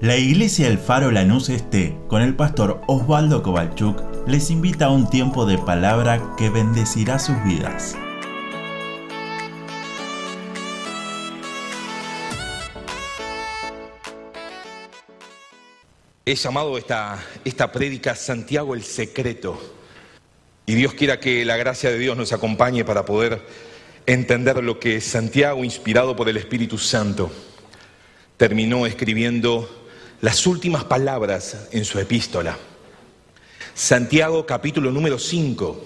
La iglesia El Faro Lanús Este, con el pastor Osvaldo Kovalchuk, les invita a un tiempo de palabra que bendecirá sus vidas. He llamado esta, esta prédica Santiago el secreto. Y Dios quiera que la gracia de Dios nos acompañe para poder entender lo que Santiago, inspirado por el Espíritu Santo, terminó escribiendo las últimas palabras en su epístola. Santiago capítulo número 5.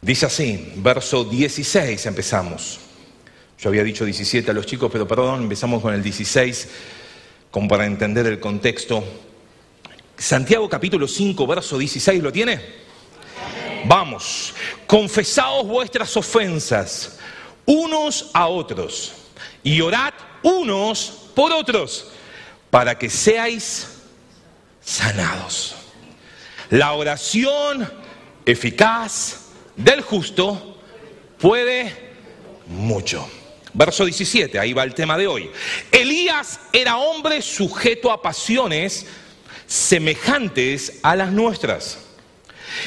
Dice así, verso 16 empezamos. Yo había dicho 17 a los chicos, pero perdón, empezamos con el 16, como para entender el contexto. Santiago capítulo 5, verso 16, ¿lo tiene? Vamos, confesaos vuestras ofensas unos a otros y orad unos por otros para que seáis sanados. La oración eficaz del justo puede mucho. Verso 17, ahí va el tema de hoy. Elías era hombre sujeto a pasiones semejantes a las nuestras.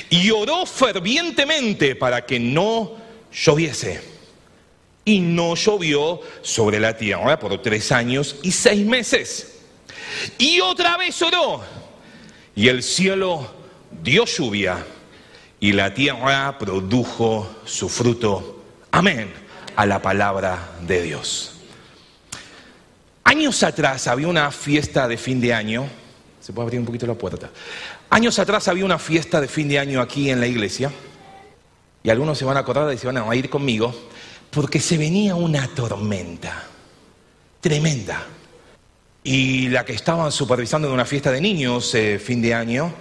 Y oró fervientemente para que no lloviese. Y no llovió sobre la tierra por tres años y seis meses. Y otra vez oró. Y el cielo dio lluvia. Y la tierra produjo su fruto. Amén. A la palabra de Dios. Años atrás había una fiesta de fin de año se puede abrir un poquito la puerta. Años atrás había una fiesta de fin de año aquí en la iglesia. Y algunos se van a acordar y se van a ir conmigo. Porque se venía una tormenta. Tremenda. Y la que estaban supervisando en una fiesta de niños eh, fin de año.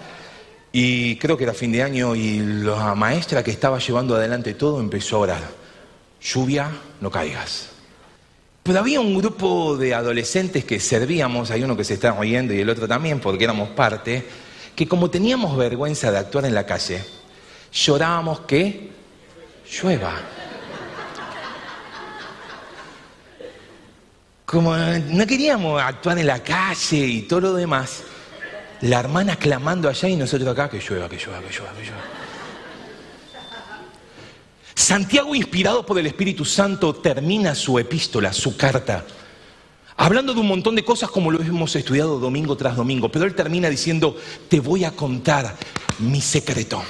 Y creo que era fin de año y la maestra que estaba llevando adelante todo empezó a orar. Lluvia, no caigas. Pero había un grupo de adolescentes que servíamos, hay uno que se está oyendo y el otro también, porque éramos parte, que como teníamos vergüenza de actuar en la calle, llorábamos que llueva. Como no queríamos actuar en la calle y todo lo demás, la hermana clamando allá y nosotros acá, que llueva, que llueva, que llueva, que llueva. Santiago, inspirado por el Espíritu Santo, termina su epístola, su carta, hablando de un montón de cosas como lo hemos estudiado domingo tras domingo, pero él termina diciendo, te voy a contar mi secreto.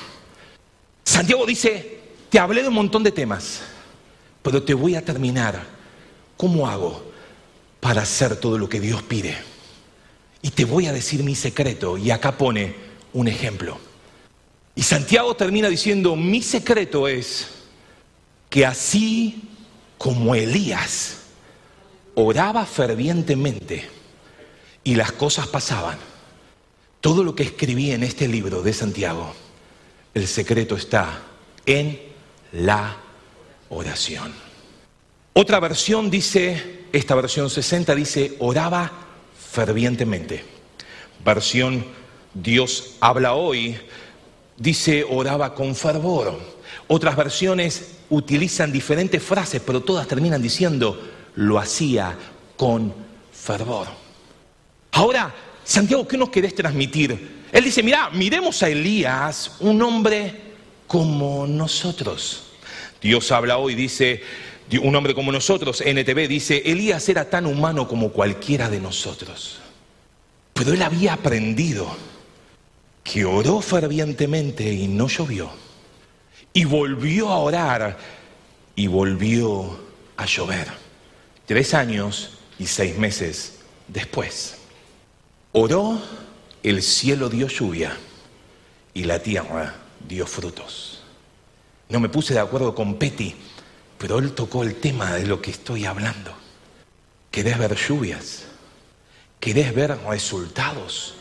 Santiago dice, te hablé de un montón de temas, pero te voy a terminar. ¿Cómo hago para hacer todo lo que Dios pide? Y te voy a decir mi secreto, y acá pone un ejemplo. Y Santiago termina diciendo, mi secreto es que así como Elías oraba fervientemente y las cosas pasaban, todo lo que escribí en este libro de Santiago, el secreto está en la oración. Otra versión dice, esta versión 60 dice, oraba fervientemente. Versión Dios habla hoy, dice, oraba con fervor. Otras versiones utilizan diferentes frases, pero todas terminan diciendo, lo hacía con fervor. Ahora, Santiago, ¿qué nos querés transmitir? Él dice, mira, miremos a Elías, un hombre como nosotros. Dios habla hoy, dice, un hombre como nosotros, NTV dice, Elías era tan humano como cualquiera de nosotros. Pero él había aprendido que oró fervientemente y no llovió y volvió a orar y volvió a llover. Tres años y seis meses después. Oró, el cielo dio lluvia y la tierra dio frutos. No me puse de acuerdo con Petty, pero él tocó el tema de lo que estoy hablando. ¿Querés ver lluvias? ¿Querés ver resultados?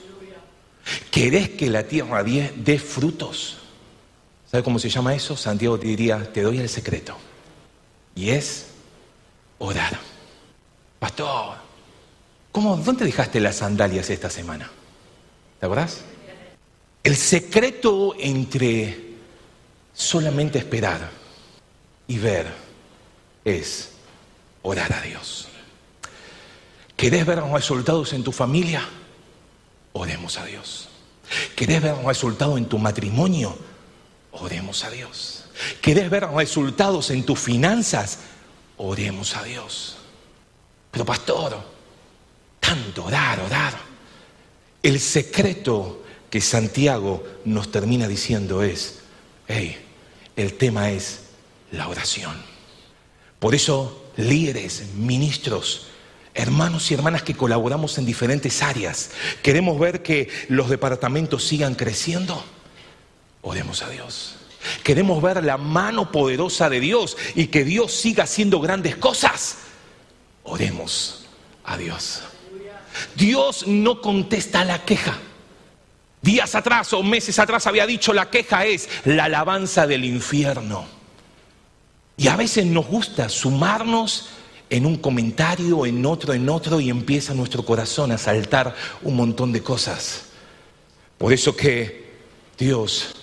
¿Querés que la tierra dé frutos? ¿Sabe cómo se llama eso? Santiago diría, te doy el secreto. Y es orar. Pastor, ¿cómo, ¿dónde dejaste las sandalias esta semana? ¿Te acordás? El secreto entre solamente esperar y ver es orar a Dios. ¿Querés ver resultados en tu familia? Oremos a Dios. ¿Querés ver resultados en tu matrimonio? Oremos a Dios. ¿Querés ver resultados en tus finanzas? Oremos a Dios. Pero pastor, tanto orar, orar. El secreto que Santiago nos termina diciendo es, hey, el tema es la oración. Por eso, líderes, ministros, hermanos y hermanas que colaboramos en diferentes áreas, queremos ver que los departamentos sigan creciendo. Oremos a Dios. Queremos ver la mano poderosa de Dios y que Dios siga haciendo grandes cosas. Oremos a Dios. Dios no contesta la queja. Días atrás o meses atrás había dicho la queja es la alabanza del infierno. Y a veces nos gusta sumarnos en un comentario, en otro, en otro, y empieza nuestro corazón a saltar un montón de cosas. Por eso que Dios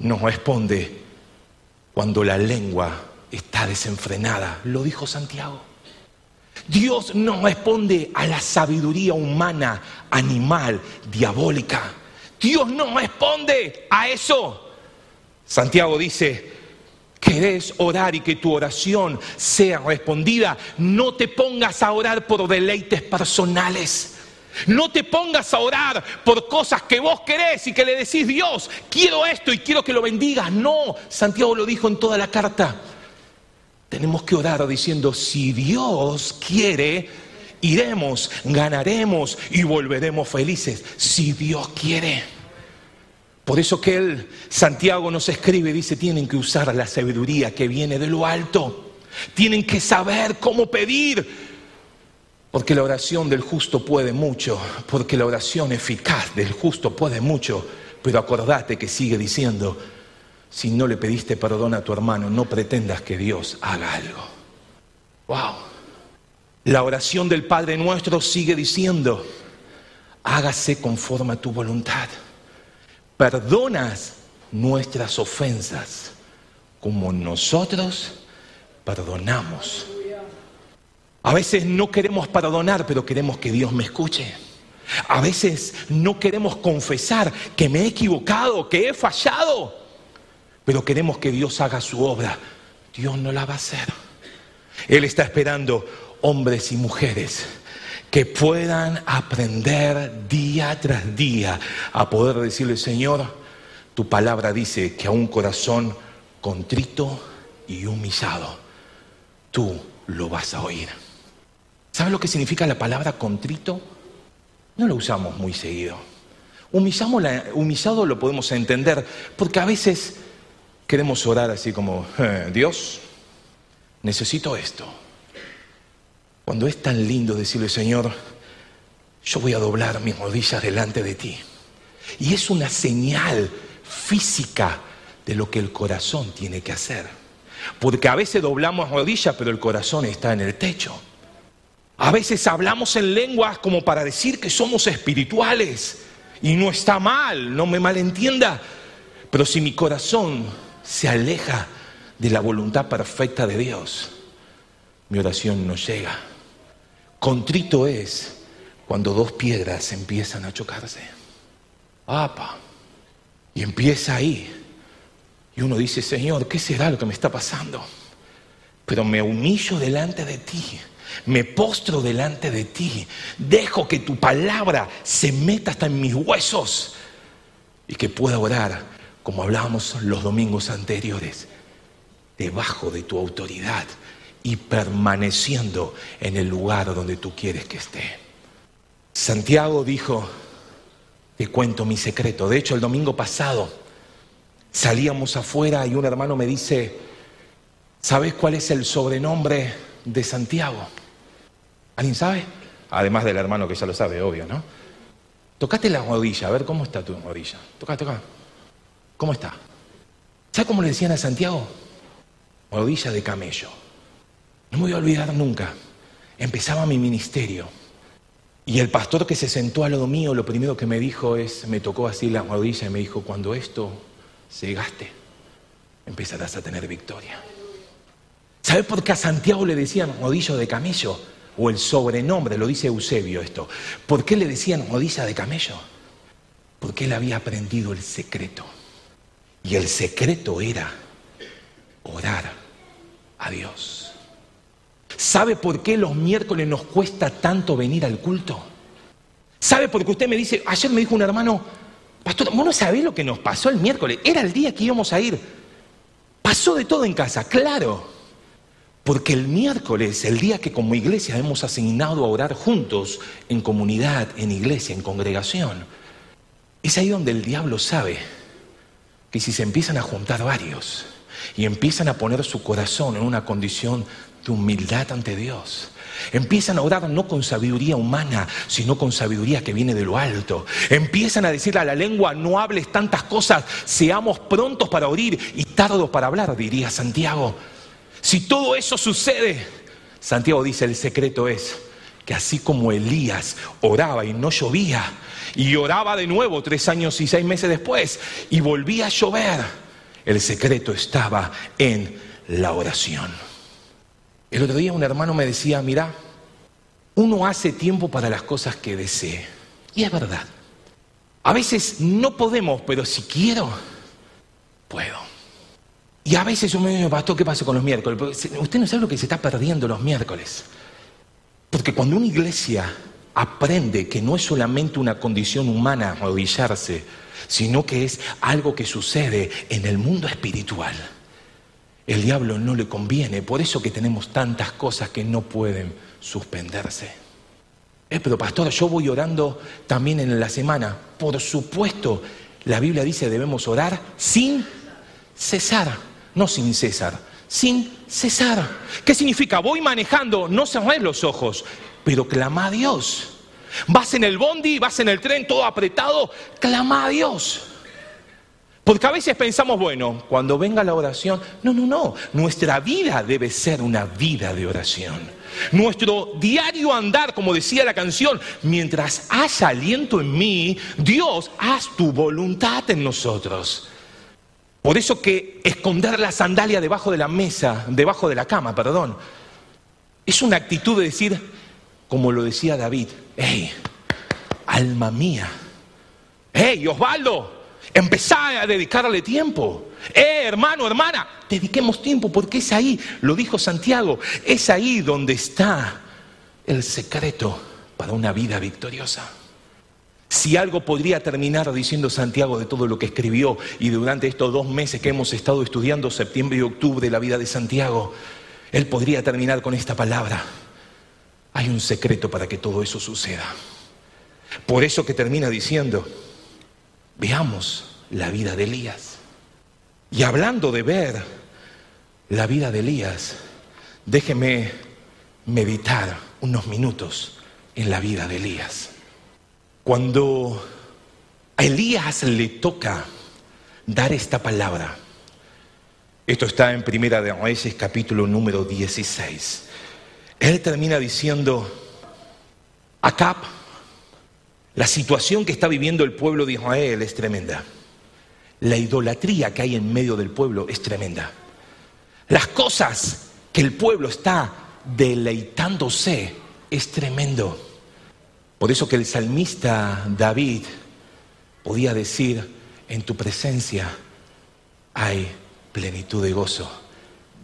nos responde cuando la lengua está desenfrenada. Lo dijo Santiago. Dios no responde a la sabiduría humana, animal, diabólica. Dios no responde a eso. Santiago dice, querés orar y que tu oración sea respondida, no te pongas a orar por deleites personales. No te pongas a orar por cosas que vos querés y que le decís, Dios, quiero esto y quiero que lo bendigas. No, Santiago lo dijo en toda la carta. Tenemos que orar diciendo, si Dios quiere, iremos, ganaremos y volveremos felices. Si Dios quiere. Por eso que él, Santiago nos escribe, dice, tienen que usar la sabiduría que viene de lo alto. Tienen que saber cómo pedir. Porque la oración del justo puede mucho, porque la oración eficaz del justo puede mucho, pero acordate que sigue diciendo, si no le pediste perdón a tu hermano, no pretendas que Dios haga algo. Wow. La oración del Padre nuestro sigue diciendo, hágase conforme a tu voluntad. Perdonas nuestras ofensas como nosotros perdonamos a veces no queremos perdonar, pero queremos que Dios me escuche. A veces no queremos confesar que me he equivocado, que he fallado, pero queremos que Dios haga su obra. Dios no la va a hacer. Él está esperando hombres y mujeres que puedan aprender día tras día a poder decirle, Señor, tu palabra dice que a un corazón contrito y humillado, tú lo vas a oír. ¿Sabe lo que significa la palabra contrito? No lo usamos muy seguido. humillado lo podemos entender porque a veces queremos orar así como, eh, Dios, necesito esto. Cuando es tan lindo decirle, Señor, yo voy a doblar mis rodillas delante de ti. Y es una señal física de lo que el corazón tiene que hacer. Porque a veces doblamos rodillas, pero el corazón está en el techo. A veces hablamos en lenguas como para decir que somos espirituales y no está mal, no me malentienda, pero si mi corazón se aleja de la voluntad perfecta de Dios, mi oración no llega. Contrito es cuando dos piedras empiezan a chocarse. ¡Apa! Y empieza ahí. Y uno dice, Señor, ¿qué será lo que me está pasando? Pero me humillo delante de ti me postro delante de ti, dejo que tu palabra se meta hasta en mis huesos y que pueda orar, como hablábamos los domingos anteriores, debajo de tu autoridad y permaneciendo en el lugar donde tú quieres que esté. Santiago dijo, te cuento mi secreto. De hecho, el domingo pasado salíamos afuera y un hermano me dice, ¿sabes cuál es el sobrenombre de Santiago? ¿Alguien sabe? Además del hermano que ya lo sabe, obvio, ¿no? Tocate la rodilla, a ver cómo está tu rodilla. Toca, toca. ¿Cómo está? ¿Sabes cómo le decían a Santiago? Rodilla de camello. No me voy a olvidar nunca. Empezaba mi ministerio. Y el pastor que se sentó al lado mío, lo primero que me dijo es, me tocó así la rodilla y me dijo, cuando esto se gaste, empezarás a tener victoria. ¿Sabes por qué a Santiago le decían rodillo de camello? o el sobrenombre, lo dice Eusebio esto. ¿Por qué le decían rodilla de camello? Porque él había aprendido el secreto. Y el secreto era orar a Dios. ¿Sabe por qué los miércoles nos cuesta tanto venir al culto? ¿Sabe por qué usted me dice, ayer me dijo un hermano, pastor, vos no sabés lo que nos pasó el miércoles, era el día que íbamos a ir. Pasó de todo en casa, claro. Porque el miércoles, el día que como iglesia hemos asignado a orar juntos, en comunidad, en iglesia, en congregación, es ahí donde el diablo sabe que si se empiezan a juntar varios y empiezan a poner su corazón en una condición de humildad ante Dios, Empiezan a orar no con sabiduría humana, sino con sabiduría que viene de lo alto. Empiezan a decirle a la lengua, no hables tantas cosas, seamos prontos para oír y tardos para hablar, diría Santiago. Si todo eso sucede, Santiago dice, el secreto es que así como Elías oraba y no llovía, y oraba de nuevo tres años y seis meses después y volvía a llover. El secreto estaba en la oración. El otro día un hermano me decía, mira, uno hace tiempo para las cosas que desee. Y es verdad. A veces no podemos, pero si quiero, puedo. Y a veces yo me digo, pastor, ¿qué pasa con los miércoles? Usted no sabe lo que se está perdiendo los miércoles. Porque cuando una iglesia aprende que no es solamente una condición humana arrodillarse, sino que es algo que sucede en el mundo espiritual. El diablo no le conviene, por eso que tenemos tantas cosas que no pueden suspenderse. Eh, pero pastor, yo voy orando también en la semana. Por supuesto, la Biblia dice debemos orar sin cesar, no sin cesar, sin cesar. ¿Qué significa? Voy manejando, no cerré los ojos, pero clama a Dios. Vas en el bondi, vas en el tren todo apretado, clama a Dios. Porque a veces pensamos, bueno, cuando venga la oración, no, no, no, nuestra vida debe ser una vida de oración. Nuestro diario andar, como decía la canción, mientras haya aliento en mí, Dios, haz tu voluntad en nosotros. Por eso que esconder la sandalia debajo de la mesa, debajo de la cama, perdón, es una actitud de decir, como lo decía David, hey, alma mía, hey, Osvaldo, empezá a dedicarle tiempo. Eh, hermano, hermana, dediquemos tiempo porque es ahí, lo dijo Santiago, es ahí donde está el secreto para una vida victoriosa. Si algo podría terminar diciendo Santiago de todo lo que escribió y durante estos dos meses que hemos estado estudiando septiembre y octubre la vida de Santiago, él podría terminar con esta palabra. Hay un secreto para que todo eso suceda. Por eso que termina diciendo, veamos la vida de Elías. Y hablando de ver la vida de Elías, déjeme meditar unos minutos en la vida de Elías. Cuando a Elías le toca dar esta palabra, esto está en Primera de Reyes capítulo número 16. Él termina diciendo, Acap, la situación que está viviendo el pueblo de Israel es tremenda. La idolatría que hay en medio del pueblo es tremenda. Las cosas que el pueblo está deleitándose es tremendo. Por eso que el salmista David podía decir, en tu presencia hay plenitud de gozo,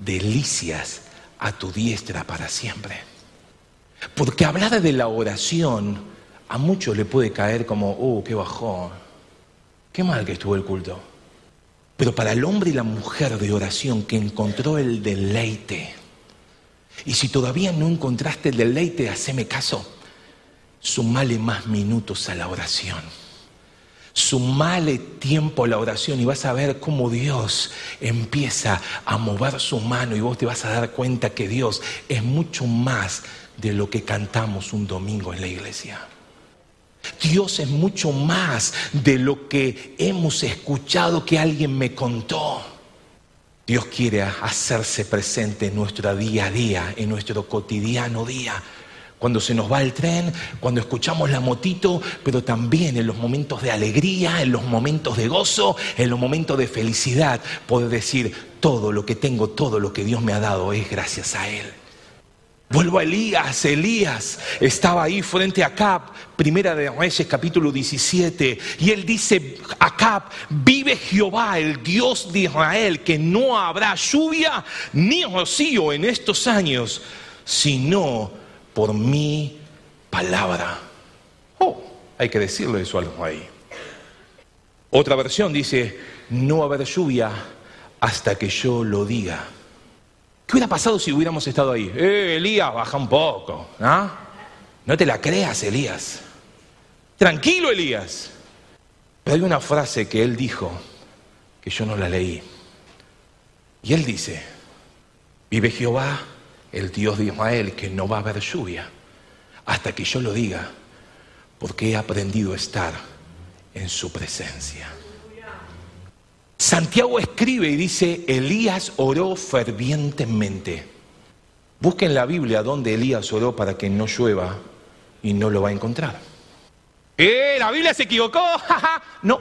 delicias a tu diestra para siempre. Porque hablar de la oración a muchos le puede caer como, oh, qué bajón, qué mal que estuvo el culto. Pero para el hombre y la mujer de oración que encontró el deleite, y si todavía no encontraste el deleite, haceme caso, sumale más minutos a la oración Sumale tiempo a la oración y vas a ver cómo Dios empieza a mover su mano y vos te vas a dar cuenta que Dios es mucho más de lo que cantamos un domingo en la iglesia. Dios es mucho más de lo que hemos escuchado que alguien me contó. Dios quiere hacerse presente en nuestro día a día, en nuestro cotidiano día cuando se nos va el tren, cuando escuchamos la motito, pero también en los momentos de alegría, en los momentos de gozo, en los momentos de felicidad, poder decir, todo lo que tengo, todo lo que Dios me ha dado es gracias a Él. Vuelvo a Elías, Elías estaba ahí frente a Acab, primera de Reyes capítulo 17, y él dice, Acab, vive Jehová, el Dios de Israel, que no habrá lluvia ni rocío en estos años, sino por mi palabra. Oh, hay que decirle eso al rey. Otra versión dice, no haber lluvia hasta que yo lo diga. ¿Qué hubiera pasado si hubiéramos estado ahí? Eh, Elías, baja un poco. ¿ah? No te la creas, Elías. Tranquilo, Elías. Pero hay una frase que él dijo que yo no la leí. Y él dice, vive Jehová, el Dios de Israel, que no va a haber lluvia hasta que yo lo diga, porque he aprendido a estar en su presencia. Santiago escribe y dice, Elías oró fervientemente. Busquen la Biblia donde Elías oró para que no llueva y no lo va a encontrar. ¡Eh! ¿La Biblia se equivocó? no.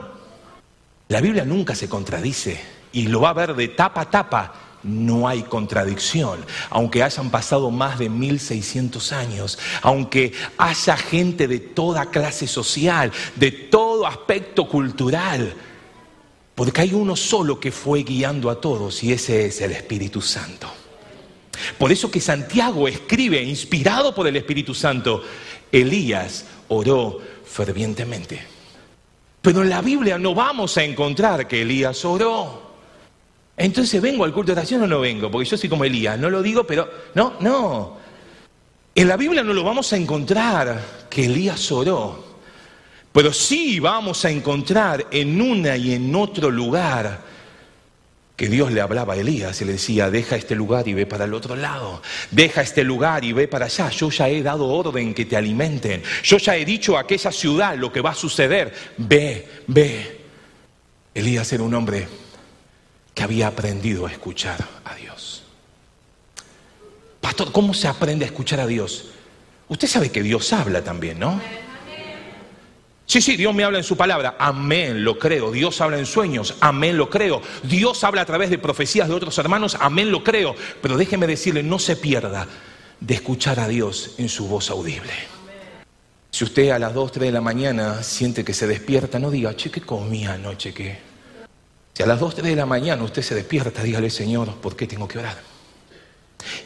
La Biblia nunca se contradice y lo va a ver de tapa a tapa. No hay contradicción, aunque hayan pasado más de 1600 años, aunque haya gente de toda clase social, de todo aspecto cultural. Porque hay uno solo que fue guiando a todos y ese es el Espíritu Santo. Por eso que Santiago escribe, inspirado por el Espíritu Santo, Elías oró fervientemente. Pero en la Biblia no vamos a encontrar que Elías oró. Entonces, ¿vengo al culto de oración o no vengo? Porque yo soy como Elías, no lo digo, pero no, no. En la Biblia no lo vamos a encontrar que Elías oró. Pero sí vamos a encontrar en una y en otro lugar que Dios le hablaba a Elías y le decía, deja este lugar y ve para el otro lado, deja este lugar y ve para allá, yo ya he dado orden que te alimenten, yo ya he dicho a aquella ciudad lo que va a suceder, ve, ve. Elías era un hombre que había aprendido a escuchar a Dios. Pastor, ¿cómo se aprende a escuchar a Dios? Usted sabe que Dios habla también, ¿no? Sí, sí, Dios me habla en su palabra. Amén, lo creo. Dios habla en sueños. Amén, lo creo. Dios habla a través de profecías de otros hermanos. Amén, lo creo. Pero déjeme decirle, no se pierda de escuchar a Dios en su voz audible. Si usted a las 2, 3 de la mañana siente que se despierta, no diga, che, ¿qué comí anoche? ¿Qué? Si a las 2, 3 de la mañana usted se despierta, dígale, Señor, ¿por qué tengo que orar?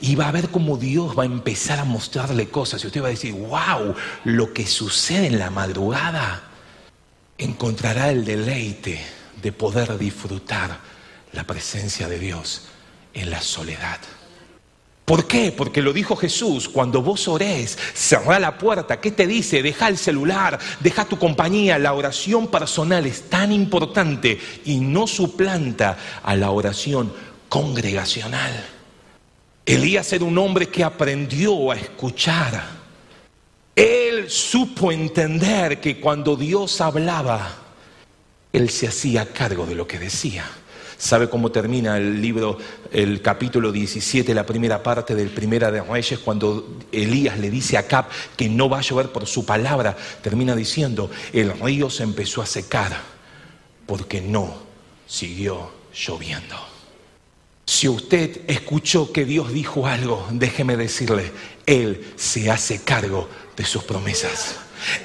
Y va a ver cómo Dios va a empezar a mostrarle cosas. Y usted va a decir, wow, lo que sucede en la madrugada, encontrará el deleite de poder disfrutar la presencia de Dios en la soledad. ¿Por qué? Porque lo dijo Jesús, cuando vos orés, cerrá la puerta, ¿qué te dice? Deja el celular, deja tu compañía, la oración personal es tan importante y no suplanta a la oración congregacional. Elías era un hombre que aprendió a escuchar. Él supo entender que cuando Dios hablaba, él se hacía cargo de lo que decía. ¿Sabe cómo termina el libro, el capítulo 17, la primera parte del Primera de Reyes, cuando Elías le dice a Cap que no va a llover por su palabra? Termina diciendo, el río se empezó a secar porque no siguió lloviendo. Si usted escuchó que Dios dijo algo, déjeme decirle, Él se hace cargo de sus promesas.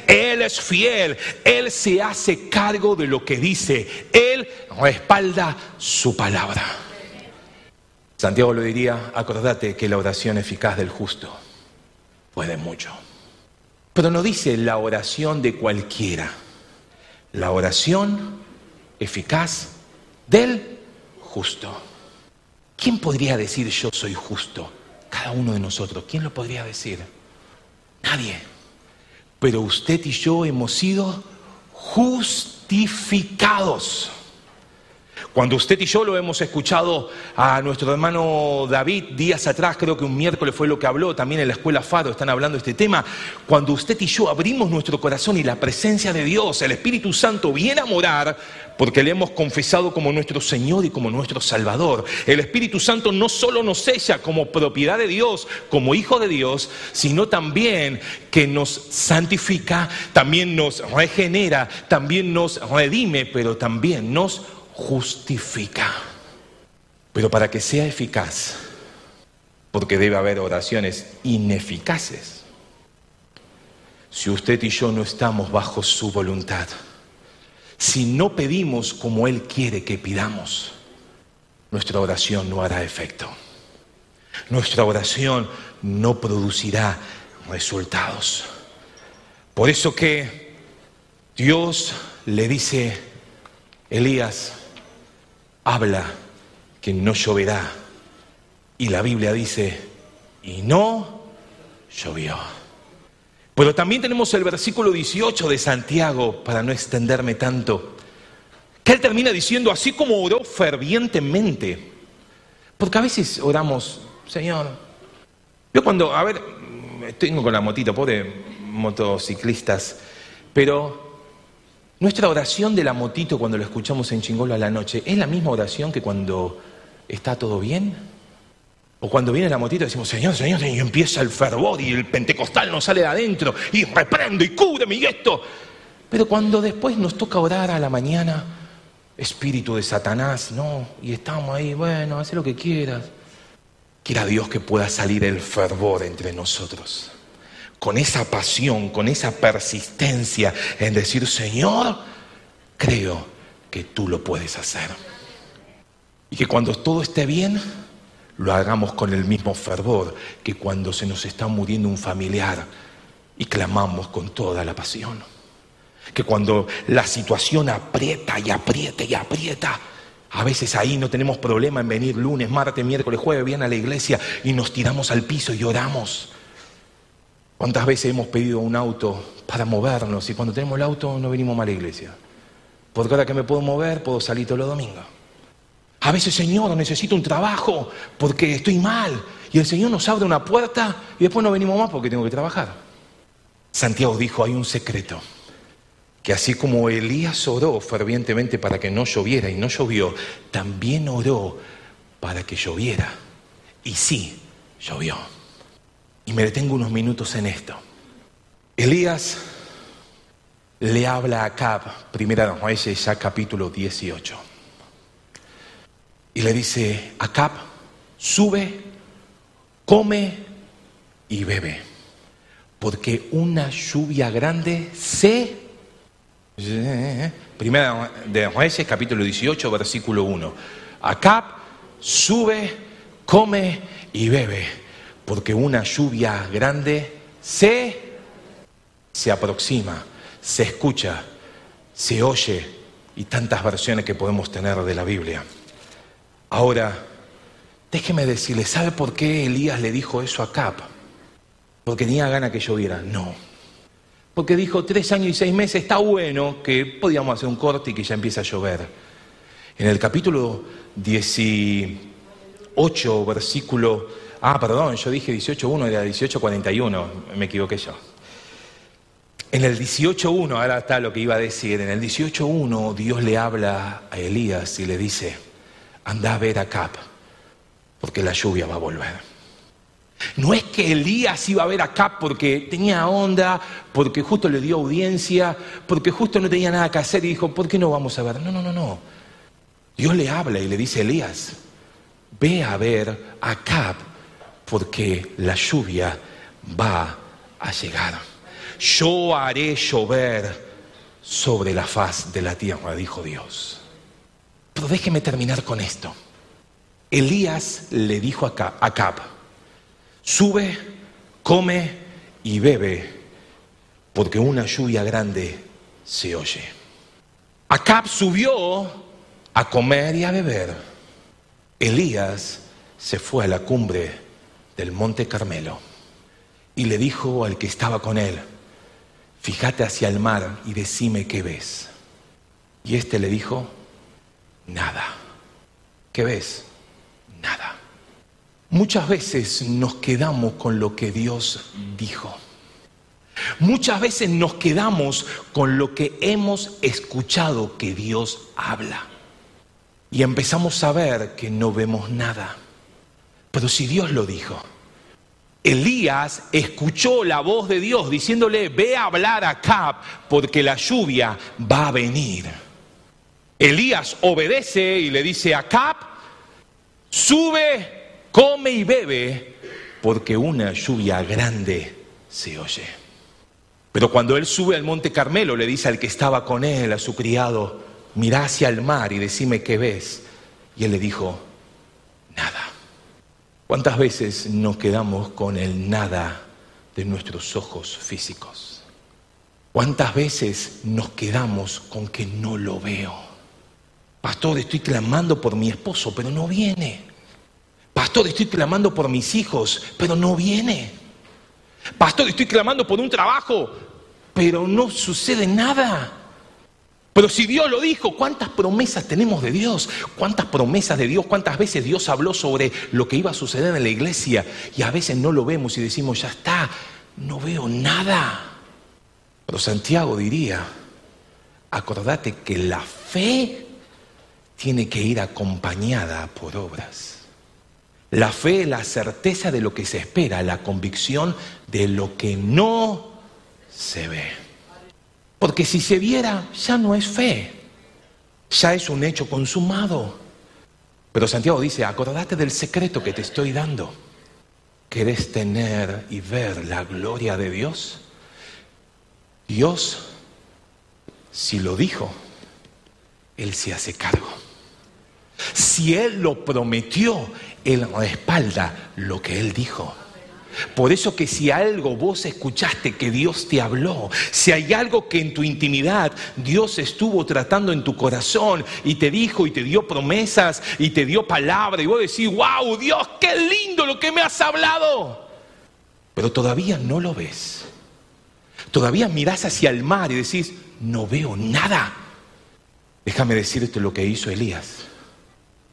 Él es fiel, Él se hace cargo de lo que dice, Él respalda su palabra. Santiago lo diría, acordate que la oración eficaz del justo puede mucho. Pero no dice la oración de cualquiera, la oración eficaz del justo. ¿Quién podría decir yo soy justo? Cada uno de nosotros. ¿Quién lo podría decir? Nadie. Pero usted y yo hemos sido justificados. Cuando usted y yo lo hemos escuchado a nuestro hermano David días atrás, creo que un miércoles fue lo que habló, también en la escuela Faro están hablando de este tema, cuando usted y yo abrimos nuestro corazón y la presencia de Dios, el Espíritu Santo viene a morar, porque le hemos confesado como nuestro Señor y como nuestro Salvador. El Espíritu Santo no solo nos sella como propiedad de Dios, como hijo de Dios, sino también que nos santifica, también nos regenera, también nos redime, pero también nos justifica. Pero para que sea eficaz, porque debe haber oraciones ineficaces. Si usted y yo no estamos bajo su voluntad, si no pedimos como Él quiere que pidamos, nuestra oración no hará efecto. Nuestra oración no producirá resultados. Por eso que Dios le dice, Elías, habla que no lloverá. Y la Biblia dice, y no llovió. Pero también tenemos el versículo 18 de Santiago, para no extenderme tanto, que él termina diciendo, así como oró fervientemente, porque a veces oramos, Señor, yo cuando, a ver, tengo con la motito, pobre motociclistas, pero nuestra oración de la motito cuando lo escuchamos en Chingolo a la noche, ¿es la misma oración que cuando está todo bien? O cuando viene la motito decimos, Señor, Señor, y empieza el fervor y el pentecostal nos sale de adentro y reprendo y cúbreme y esto. Pero cuando después nos toca orar a la mañana, espíritu de Satanás, no, y estamos ahí, bueno, haz lo que quieras. Quiera Dios que pueda salir el fervor entre nosotros con esa pasión, con esa persistencia en decir, Señor, creo que tú lo puedes hacer. Y que cuando todo esté bien, lo hagamos con el mismo fervor que cuando se nos está muriendo un familiar y clamamos con toda la pasión. Que cuando la situación aprieta y aprieta y aprieta, a veces ahí no tenemos problema en venir lunes, martes, miércoles, jueves, bien a la iglesia y nos tiramos al piso y oramos ¿Cuántas veces hemos pedido un auto para movernos y cuando tenemos el auto no venimos a la iglesia? Porque ahora que me puedo mover, puedo salir todos los domingos. A veces, Señor, necesito un trabajo porque estoy mal. Y el Señor nos abre una puerta y después no venimos más porque tengo que trabajar. Santiago dijo, hay un secreto. Que así como Elías oró fervientemente para que no lloviera y no llovió, también oró para que lloviera. Y sí, llovió. Y me detengo unos minutos en esto. Elías le habla a Acab, primera de Reyes, ya capítulo 18. Y le dice, Acab, sube, come y bebe, porque una lluvia grande se... Primera de Reyes, capítulo 18, versículo 1. Acab, sube, come y bebe porque una lluvia grande se, se aproxima, se escucha, se oye y tantas versiones que podemos tener de la Biblia. Ahora, déjeme decirle, ¿sabe por qué Elías le dijo eso a Cap? Porque tenía gana que lloviera. No. Porque dijo, tres años y seis meses, está bueno que podíamos hacer un corte y que ya empieza a llover. En el capítulo 18, versículo Ah, perdón, yo dije 18.1, era 18.41, me equivoqué yo. En el 18.1, ahora está lo que iba a decir, en el 18.1 Dios le habla a Elías y le dice, anda a ver a Cap, porque la lluvia va a volver. No es que Elías iba a ver a Cap porque tenía onda, porque justo le dio audiencia, porque justo no tenía nada que hacer y dijo, ¿por qué no vamos a ver? No, no, no, no. Dios le habla y le dice, Elías, ve a ver a Cap porque la lluvia va a llegar. Yo haré llover sobre la faz de la tierra, dijo Dios. Pero déjeme terminar con esto. Elías le dijo a Acab, sube, come y bebe, porque una lluvia grande se oye. Acab subió a comer y a beber. Elías se fue a la cumbre del monte Carmelo y le dijo al que estaba con él, fíjate hacia el mar y decime qué ves. Y éste le dijo, nada. ¿Qué ves? Nada. Muchas veces nos quedamos con lo que Dios dijo. Muchas veces nos quedamos con lo que hemos escuchado que Dios habla. Y empezamos a ver que no vemos nada. Pero si Dios lo dijo, Elías escuchó la voz de Dios diciéndole, ve a hablar a Cap porque la lluvia va a venir. Elías obedece y le dice a Cap, sube, come y bebe porque una lluvia grande se oye. Pero cuando él sube al monte Carmelo, le dice al que estaba con él, a su criado, mira hacia el mar y decime qué ves. Y él le dijo, nada. ¿Cuántas veces nos quedamos con el nada de nuestros ojos físicos? ¿Cuántas veces nos quedamos con que no lo veo? Pastor, estoy clamando por mi esposo, pero no viene. Pastor, estoy clamando por mis hijos, pero no viene. Pastor, estoy clamando por un trabajo, pero no sucede nada. Pero si Dios lo dijo, ¿cuántas promesas tenemos de Dios? ¿Cuántas promesas de Dios? ¿Cuántas veces Dios habló sobre lo que iba a suceder en la iglesia? Y a veces no lo vemos y decimos, ya está, no veo nada. Pero Santiago diría, acordate que la fe tiene que ir acompañada por obras. La fe es la certeza de lo que se espera, la convicción de lo que no se ve. Porque si se viera, ya no es fe, ya es un hecho consumado. Pero Santiago dice, acordate del secreto que te estoy dando. ¿Querés tener y ver la gloria de Dios? Dios, si lo dijo, Él se hace cargo. Si Él lo prometió, Él respalda lo que Él dijo. Por eso que si algo vos escuchaste que Dios te habló, si hay algo que en tu intimidad Dios estuvo tratando en tu corazón y te dijo y te dio promesas y te dio palabra y vos decís, wow, Dios, qué lindo lo que me has hablado. Pero todavía no lo ves. Todavía mirás hacia el mar y decís, no veo nada. Déjame decirte lo que hizo Elías.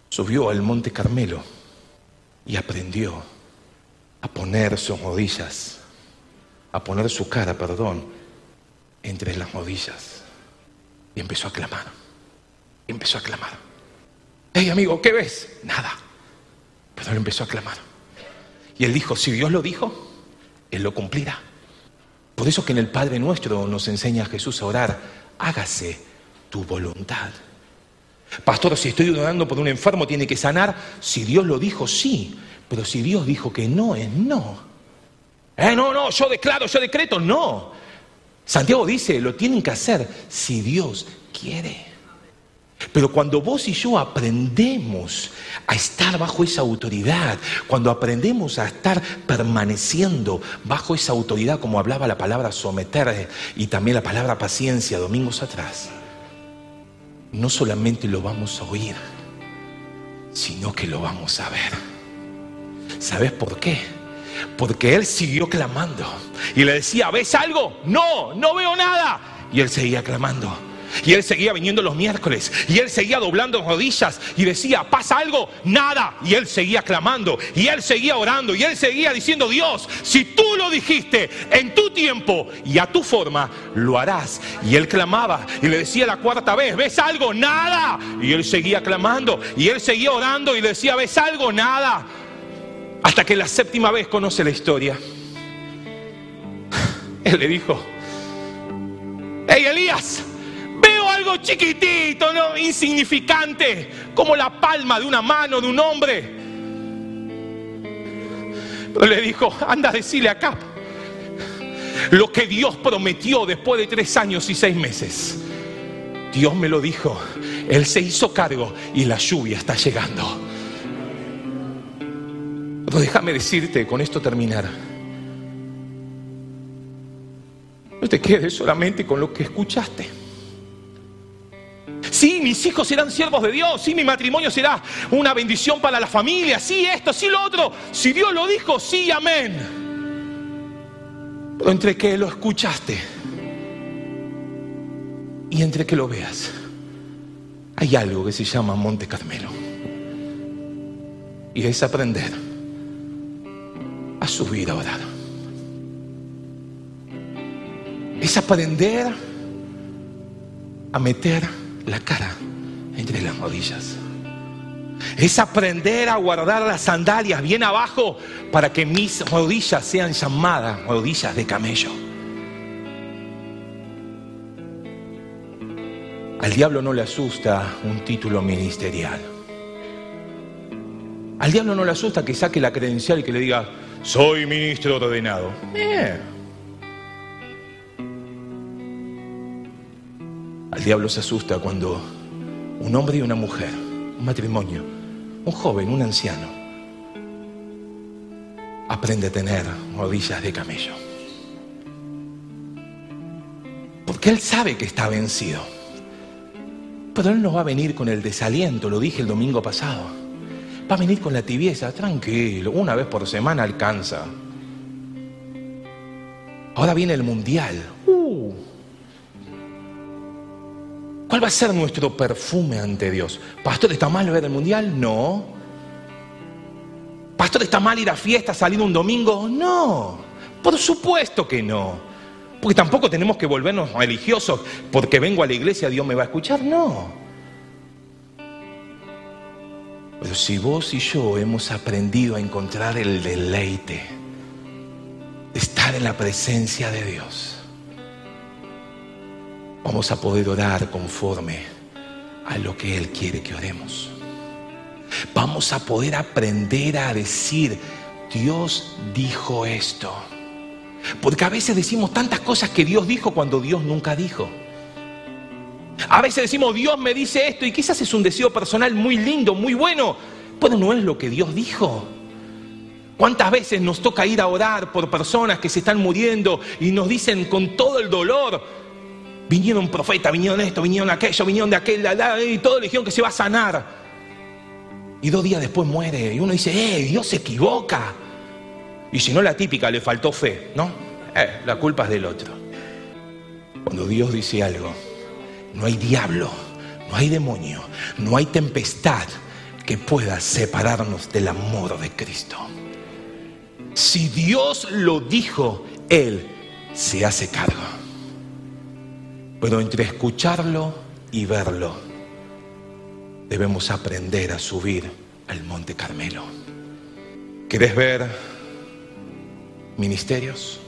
Subió al monte Carmelo y aprendió a poner sus rodillas, a poner su cara, perdón, entre las rodillas. Y empezó a clamar. Empezó a clamar. Hey amigo, ¿qué ves? Nada. Pero él empezó a clamar. Y él dijo, si Dios lo dijo, Él lo cumplirá. Por eso que en el Padre nuestro nos enseña a Jesús a orar, hágase tu voluntad. Pastor, si estoy orando por un enfermo, tiene que sanar. Si Dios lo dijo, sí. Pero si Dios dijo que no, es no. Eh, no, no, yo declaro, yo decreto, no. Santiago dice, lo tienen que hacer si Dios quiere. Pero cuando vos y yo aprendemos a estar bajo esa autoridad, cuando aprendemos a estar permaneciendo bajo esa autoridad, como hablaba la palabra someter y también la palabra paciencia domingos atrás, no solamente lo vamos a oír, sino que lo vamos a ver. ¿Sabes por qué? Porque él siguió clamando y le decía, ¿ves algo? No, no veo nada. Y él seguía clamando. Y él seguía viniendo los miércoles. Y él seguía doblando rodillas. Y decía, ¿pasa algo? Nada. Y él seguía clamando. Y él seguía orando. Y él seguía diciendo, Dios, si tú lo dijiste en tu tiempo y a tu forma, lo harás. Y él clamaba. Y le decía la cuarta vez, ¿ves algo? Nada. Y él seguía clamando. Y él seguía orando. Y le decía, ¿ves algo? Nada. Hasta que la séptima vez conoce la historia. Él le dijo, hey Elías, veo algo chiquitito, ¿no? insignificante, como la palma de una mano de un hombre. Pero le dijo, anda a decirle acá lo que Dios prometió después de tres años y seis meses. Dios me lo dijo, Él se hizo cargo y la lluvia está llegando. Pero déjame decirte, con esto terminar. No te quedes solamente con lo que escuchaste. Sí, mis hijos serán siervos de Dios. Sí, mi matrimonio será una bendición para la familia. Sí, esto, sí, lo otro. Si Dios lo dijo, sí, amén. Pero entre que lo escuchaste y entre que lo veas, hay algo que se llama Monte Carmelo. Y es aprender a subir a orar. Es aprender a meter la cara entre las rodillas. Es aprender a guardar las sandalias bien abajo para que mis rodillas sean llamadas rodillas de camello. Al diablo no le asusta un título ministerial. Al diablo no le asusta que saque la credencial y que le diga, soy ministro ordenado. Eh. Al diablo se asusta cuando un hombre y una mujer, un matrimonio, un joven, un anciano, aprende a tener rodillas de camello. Porque él sabe que está vencido. Pero él no va a venir con el desaliento, lo dije el domingo pasado. Va a venir con la tibieza, tranquilo, una vez por semana alcanza. Ahora viene el mundial. Uh. ¿Cuál va a ser nuestro perfume ante Dios? Pastor, ¿está mal ver el mundial? No. Pastor, ¿está mal ir a fiesta, salir un domingo? No. Por supuesto que no. Porque tampoco tenemos que volvernos religiosos porque vengo a la iglesia, Dios me va a escuchar. No. Pero si vos y yo hemos aprendido a encontrar el deleite de estar en la presencia de Dios, vamos a poder orar conforme a lo que Él quiere que oremos. Vamos a poder aprender a decir, Dios dijo esto. Porque a veces decimos tantas cosas que Dios dijo cuando Dios nunca dijo. A veces decimos, Dios me dice esto y quizás es un deseo personal muy lindo, muy bueno, pero no es lo que Dios dijo. ¿Cuántas veces nos toca ir a orar por personas que se están muriendo y nos dicen con todo el dolor, vinieron profetas, vinieron esto, vinieron aquello, vinieron de aquel, y todo le dijeron que se va a sanar. Y dos días después muere y uno dice, eh, Dios se equivoca. Y si no la típica, le faltó fe, ¿no? Eh, la culpa es del otro. Cuando Dios dice algo, no hay diablo, no hay demonio, no hay tempestad que pueda separarnos del amor de Cristo. Si Dios lo dijo, Él se hace cargo. Pero entre escucharlo y verlo, debemos aprender a subir al Monte Carmelo. ¿Querés ver ministerios?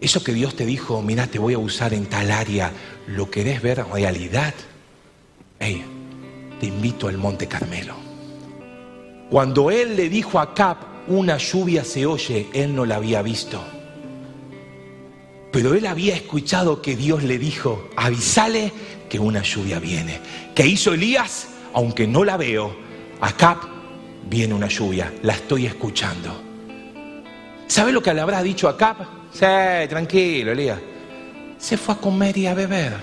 Eso que Dios te dijo, mira, te voy a usar en tal área, ¿lo querés ver realidad? Hey, te invito al Monte Carmelo. Cuando él le dijo a Cap, una lluvia se oye, él no la había visto. Pero él había escuchado que Dios le dijo, avisale que una lluvia viene. ¿Qué hizo Elías? Aunque no la veo, a Cap viene una lluvia, la estoy escuchando. ¿Sabe lo que le habrá dicho a Cap? Sí, tranquilo, Elías. Se fue a comer y a beber.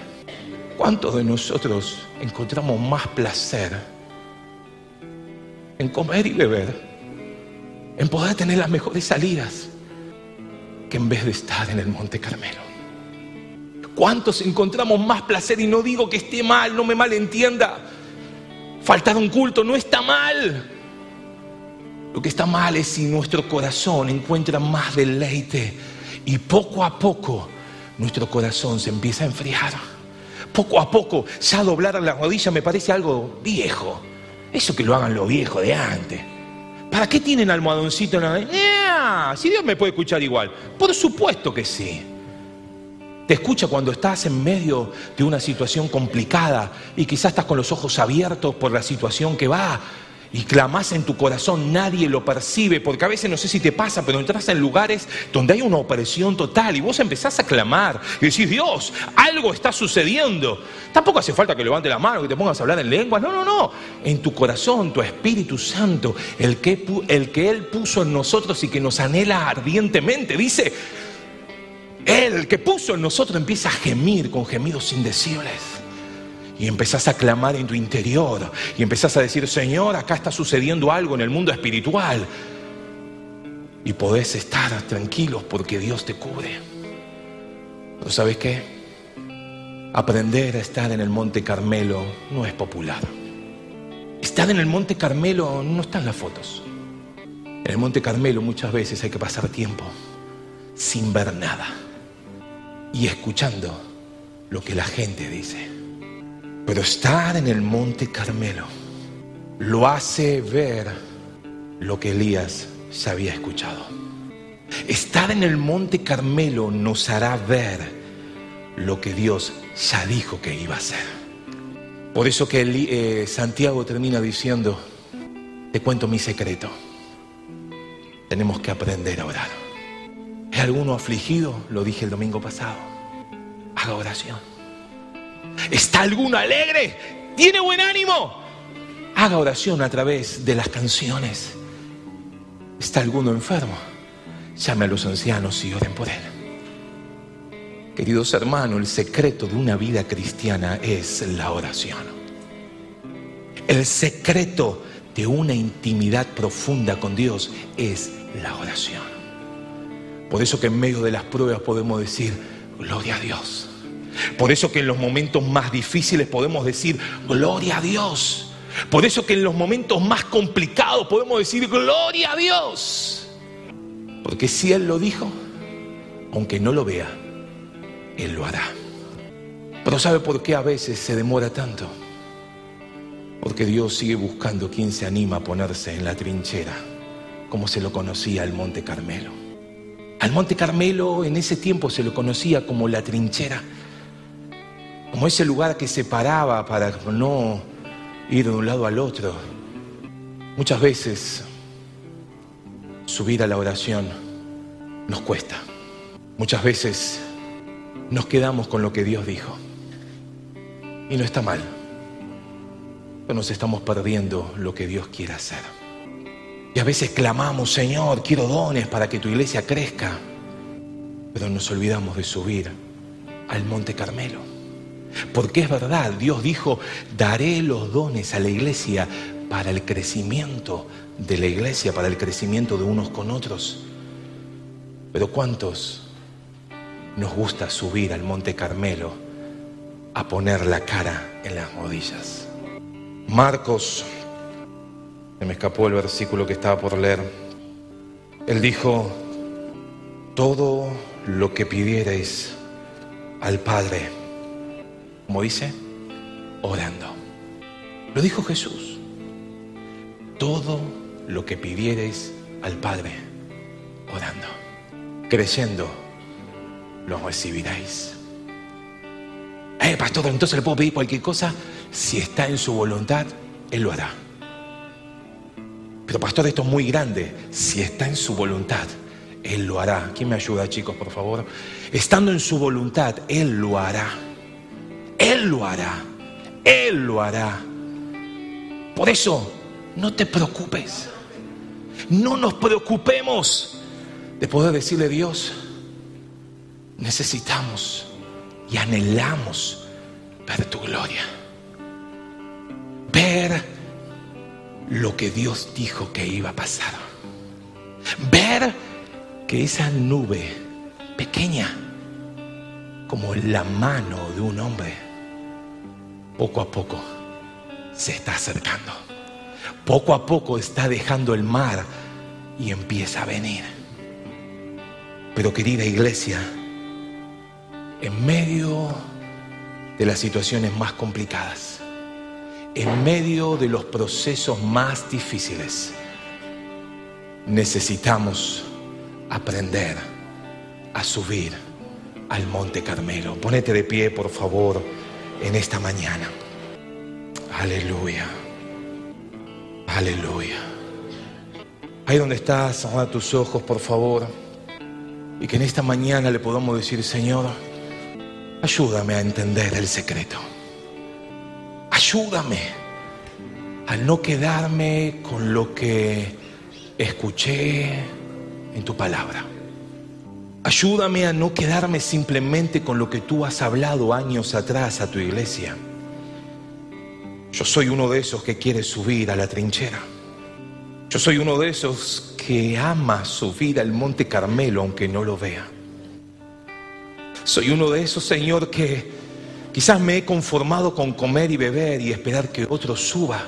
¿Cuántos de nosotros encontramos más placer en comer y beber? En poder tener las mejores salidas que en vez de estar en el Monte Carmelo. ¿Cuántos encontramos más placer? Y no digo que esté mal, no me malentienda. Faltar un culto no está mal. Lo que está mal es si nuestro corazón encuentra más deleite y poco a poco nuestro corazón se empieza a enfriar. Poco a poco ya doblar la rodilla me parece algo viejo. Eso que lo hagan los viejos de antes. ¿Para qué tienen almohadoncito en la... Si Dios me puede escuchar igual. Por supuesto que sí. Te escucha cuando estás en medio de una situación complicada y quizás estás con los ojos abiertos por la situación que va y clamás en tu corazón, nadie lo percibe, porque a veces no sé si te pasa, pero entras en lugares donde hay una opresión total y vos empezás a clamar y decís, Dios, algo está sucediendo. Tampoco hace falta que levante la mano, que te pongas a hablar en lenguas, no, no, no. En tu corazón, tu Espíritu Santo, el que, el que Él puso en nosotros y que nos anhela ardientemente, dice, Él, que puso en nosotros, empieza a gemir con gemidos indecibles. Y empezás a clamar en tu interior. Y empezás a decir, Señor, acá está sucediendo algo en el mundo espiritual. Y podés estar tranquilos porque Dios te cubre. Pero ¿sabes qué? Aprender a estar en el Monte Carmelo no es popular. Estar en el Monte Carmelo no está en las fotos. En el Monte Carmelo muchas veces hay que pasar tiempo sin ver nada y escuchando lo que la gente dice. Pero estar en el monte Carmelo lo hace ver lo que Elías se había escuchado. Estar en el monte Carmelo nos hará ver lo que Dios ya dijo que iba a hacer. Por eso que eh, Santiago termina diciendo, te cuento mi secreto. tenemos que aprender a orar. ¿Es alguno afligido? Lo dije el domingo pasado. Haga oración. ¿Está alguno alegre? ¿Tiene buen ánimo? Haga oración a través de las canciones. ¿Está alguno enfermo? Llame a los ancianos y oren por él. Queridos hermanos, el secreto de una vida cristiana es la oración. El secreto de una intimidad profunda con Dios es la oración. Por eso que en medio de las pruebas podemos decir, gloria a Dios. Por eso que en los momentos más difíciles podemos decir, gloria a Dios. Por eso que en los momentos más complicados podemos decir, gloria a Dios. Porque si Él lo dijo, aunque no lo vea, Él lo hará. Pero ¿sabe por qué a veces se demora tanto? Porque Dios sigue buscando quien se anima a ponerse en la trinchera, como se lo conocía al Monte Carmelo. Al Monte Carmelo en ese tiempo se lo conocía como la trinchera, como ese lugar que separaba para no ir de un lado al otro. Muchas veces subir a la oración nos cuesta. Muchas veces nos quedamos con lo que Dios dijo. Y no está mal nos estamos perdiendo lo que Dios quiere hacer. Y a veces clamamos, Señor, quiero dones para que tu iglesia crezca. Pero nos olvidamos de subir al Monte Carmelo. Porque es verdad, Dios dijo, daré los dones a la iglesia para el crecimiento de la iglesia, para el crecimiento de unos con otros. Pero ¿cuántos nos gusta subir al Monte Carmelo a poner la cara en las rodillas? Marcos, se me escapó el versículo que estaba por leer, él dijo, todo lo que pidierais al Padre, como dice, orando. Lo dijo Jesús, todo lo que pidierais al Padre, orando, creyendo, lo recibiréis. Eh, pastor, entonces le puedo pedir cualquier cosa si está en su voluntad, Él lo hará. Pero pastor, esto es muy grande. Si está en su voluntad, Él lo hará. ¿Quién me ayuda, chicos, por favor? Estando en su voluntad, Él lo hará. Él lo hará. Él lo hará. Por eso, no te preocupes. No nos preocupemos de poder decirle a Dios, necesitamos y anhelamos ver tu gloria ver lo que Dios dijo que iba a pasar. Ver que esa nube pequeña, como la mano de un hombre, poco a poco se está acercando. Poco a poco está dejando el mar y empieza a venir. Pero querida iglesia, en medio de las situaciones más complicadas, en medio de los procesos más difíciles, necesitamos aprender a subir al Monte Carmelo. Ponete de pie, por favor, en esta mañana. Aleluya. Aleluya. Ahí donde estás, a tus ojos, por favor. Y que en esta mañana le podamos decir, Señor, ayúdame a entender el secreto. Ayúdame a no quedarme con lo que escuché en tu palabra. Ayúdame a no quedarme simplemente con lo que tú has hablado años atrás a tu iglesia. Yo soy uno de esos que quiere subir a la trinchera. Yo soy uno de esos que ama subir al monte Carmelo aunque no lo vea. Soy uno de esos, Señor, que Quizás me he conformado con comer y beber y esperar que otro suba.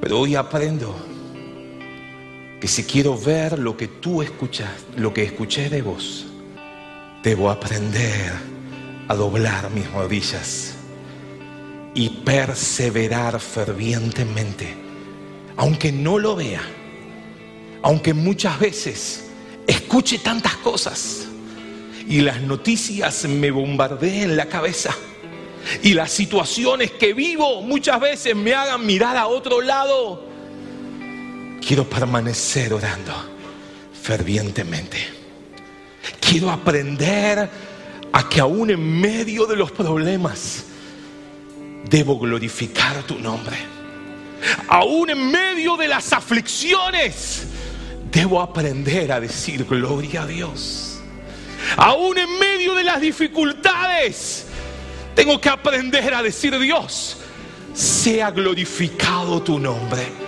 Pero hoy aprendo que si quiero ver lo que tú escuchas, lo que escuché de vos, debo aprender a doblar mis rodillas y perseverar fervientemente, aunque no lo vea, aunque muchas veces escuche tantas cosas y las noticias me bombardeen la cabeza. Y las situaciones que vivo muchas veces me hagan mirar a otro lado. Quiero permanecer orando fervientemente. Quiero aprender a que aún en medio de los problemas debo glorificar tu nombre. Aún en medio de las aflicciones debo aprender a decir gloria a Dios. Aún en medio de las dificultades tengo que aprender a decir Dios, sea glorificado tu nombre.